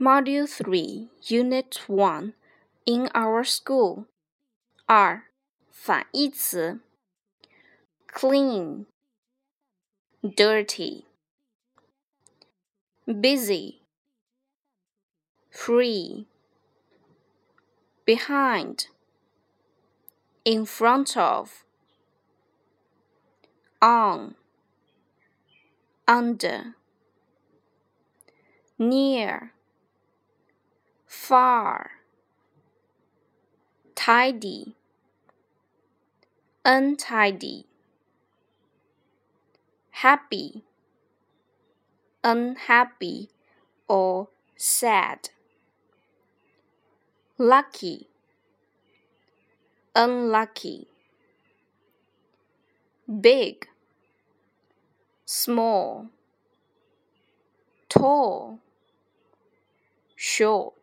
Module 3, Unit 1 In Our School 二反义词 clean, dirty, busy, free, behind, in front of, on, under, near far, tidy, untidy, happy, unhappy, or sad, lucky, unlucky, big, small, tall, short